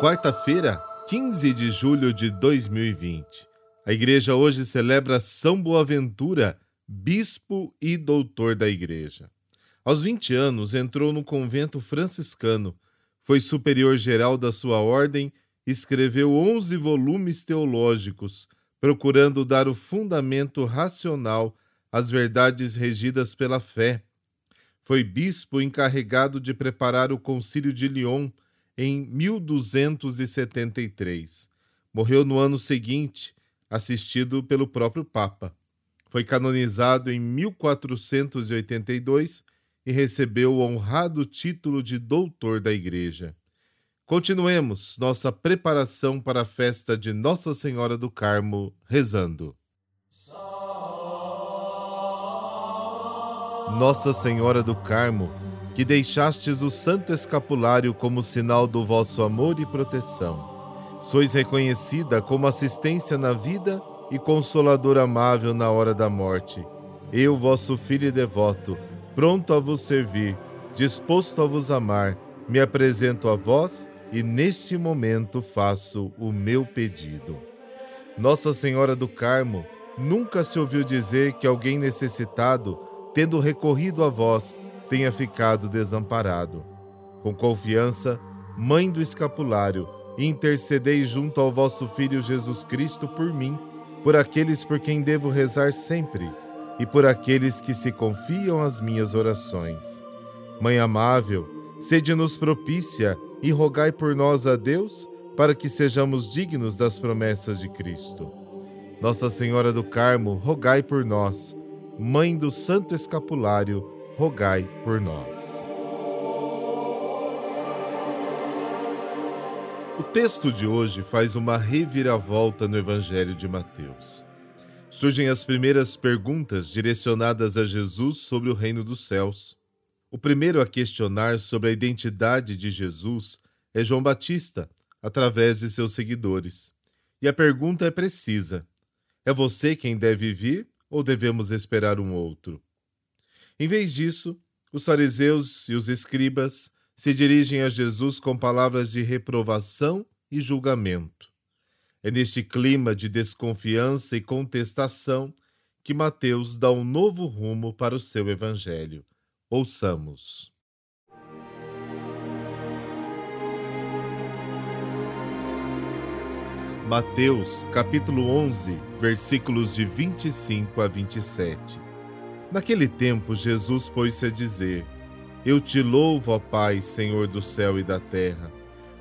Quarta-feira, 15 de julho de 2020. A igreja hoje celebra São Boaventura, bispo e doutor da igreja. Aos 20 anos, entrou no convento franciscano, foi superior geral da sua ordem, escreveu 11 volumes teológicos, procurando dar o fundamento racional às verdades regidas pela fé. Foi bispo encarregado de preparar o Concílio de Lyon em 1273. Morreu no ano seguinte, assistido pelo próprio Papa. Foi canonizado em 1482 e recebeu o honrado título de doutor da Igreja. Continuemos nossa preparação para a festa de Nossa Senhora do Carmo rezando. Nossa Senhora do Carmo, que deixastes o santo escapulário como sinal do vosso amor e proteção. Sois reconhecida como assistência na vida e consolador amável na hora da morte. Eu, vosso filho devoto, pronto a vos servir, disposto a vos amar, me apresento a vós e neste momento faço o meu pedido. Nossa Senhora do Carmo, nunca se ouviu dizer que alguém necessitado, tendo recorrido a vós, tenha ficado desamparado. Com confiança, Mãe do Escapulário, intercedei junto ao vosso Filho Jesus Cristo por mim, por aqueles por quem devo rezar sempre e por aqueles que se confiam às minhas orações. Mãe amável, sede-nos propícia e rogai por nós a Deus, para que sejamos dignos das promessas de Cristo. Nossa Senhora do Carmo, rogai por nós. Mãe do Santo Escapulário, rogai por nós. O texto de hoje faz uma reviravolta no Evangelho de Mateus. Surgem as primeiras perguntas direcionadas a Jesus sobre o reino dos céus. O primeiro a questionar sobre a identidade de Jesus é João Batista, através de seus seguidores. E a pergunta é precisa: é você quem deve vir ou devemos esperar um outro? Em vez disso, os fariseus e os escribas se dirigem a Jesus com palavras de reprovação e julgamento. É neste clima de desconfiança e contestação que Mateus dá um novo rumo para o seu evangelho. Ouçamos. Mateus, capítulo 11, versículos de 25 a 27. Naquele tempo, Jesus pôs-se a dizer: Eu te louvo, ó Pai, Senhor do céu e da terra,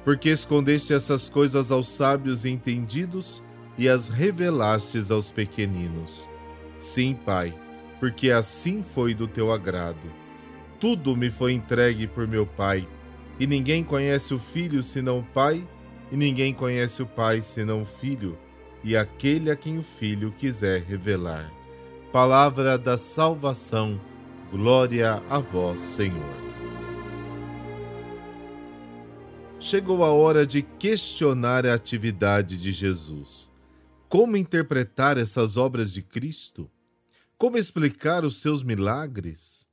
porque escondeste essas coisas aos sábios e entendidos e as revelastes aos pequeninos. Sim, Pai, porque assim foi do teu agrado. Tudo me foi entregue por meu Pai, e ninguém conhece o Filho senão o Pai, e ninguém conhece o Pai senão o Filho, e aquele a quem o Filho quiser revelar. Palavra da salvação, glória a vós, Senhor. Chegou a hora de questionar a atividade de Jesus. Como interpretar essas obras de Cristo? Como explicar os seus milagres?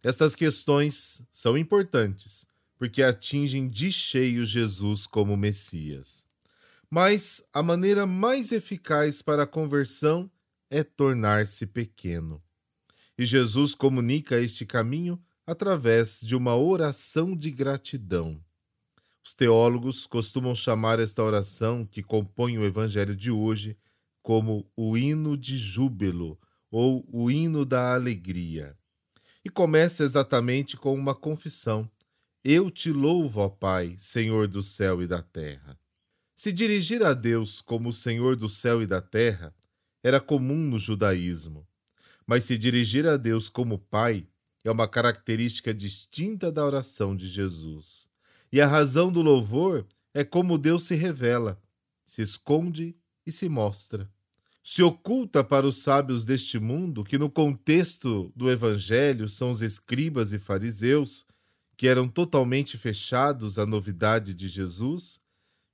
Estas questões são importantes, porque atingem de cheio Jesus como Messias. Mas a maneira mais eficaz para a conversão é tornar-se pequeno. E Jesus comunica este caminho através de uma oração de gratidão. Os teólogos costumam chamar esta oração que compõe o evangelho de hoje como o hino de júbilo ou o hino da alegria e começa exatamente com uma confissão: Eu te louvo, ó Pai, Senhor do céu e da terra. Se dirigir a Deus como Senhor do céu e da terra era comum no judaísmo, mas se dirigir a Deus como Pai é uma característica distinta da oração de Jesus. E a razão do louvor é como Deus se revela, se esconde e se mostra se oculta para os sábios deste mundo, que no contexto do evangelho são os escribas e fariseus, que eram totalmente fechados à novidade de Jesus,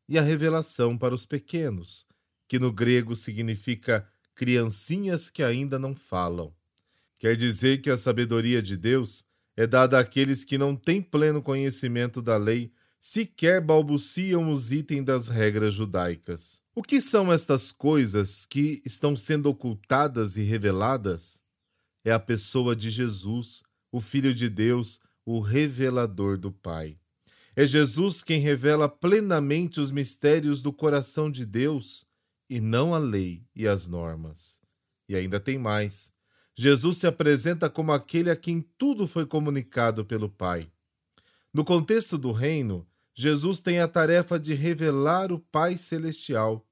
e a revelação para os pequenos, que no grego significa criancinhas que ainda não falam. Quer dizer que a sabedoria de Deus é dada àqueles que não têm pleno conhecimento da lei, sequer balbuciam os itens das regras judaicas. O que são estas coisas que estão sendo ocultadas e reveladas? É a pessoa de Jesus, o Filho de Deus, o revelador do Pai. É Jesus quem revela plenamente os mistérios do coração de Deus e não a lei e as normas. E ainda tem mais. Jesus se apresenta como aquele a quem tudo foi comunicado pelo Pai. No contexto do reino, Jesus tem a tarefa de revelar o Pai Celestial.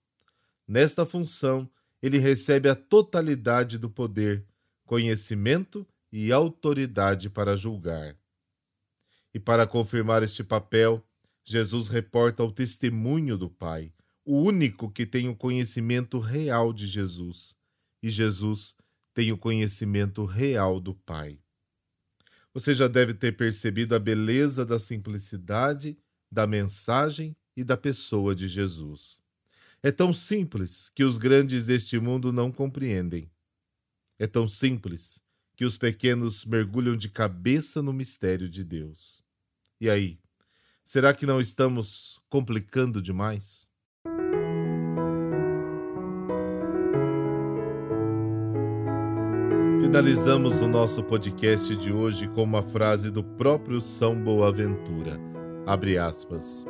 Nesta função, ele recebe a totalidade do poder, conhecimento e autoridade para julgar. E para confirmar este papel, Jesus reporta o testemunho do Pai, o único que tem o conhecimento real de Jesus. E Jesus tem o conhecimento real do Pai. Você já deve ter percebido a beleza da simplicidade, da mensagem e da pessoa de Jesus. É tão simples que os grandes deste mundo não compreendem. É tão simples que os pequenos mergulham de cabeça no mistério de Deus. E aí, será que não estamos complicando demais? Finalizamos o nosso podcast de hoje com uma frase do próprio São Boaventura. Abre aspas.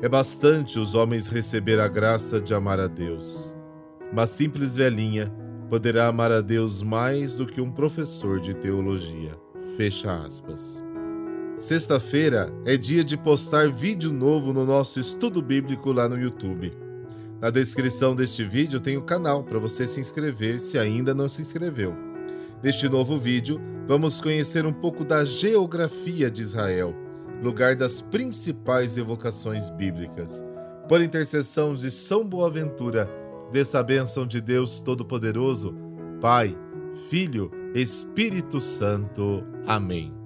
É bastante os homens receber a graça de amar a Deus. Uma simples velhinha poderá amar a Deus mais do que um professor de teologia. Fecha aspas. Sexta-feira é dia de postar vídeo novo no nosso estudo bíblico lá no YouTube. Na descrição deste vídeo tem o canal para você se inscrever se ainda não se inscreveu. Neste novo vídeo, vamos conhecer um pouco da geografia de Israel, lugar das principais evocações bíblicas. Por intercessão de São Boaventura, dessa bênção de Deus Todo-Poderoso, Pai, Filho, Espírito Santo. Amém.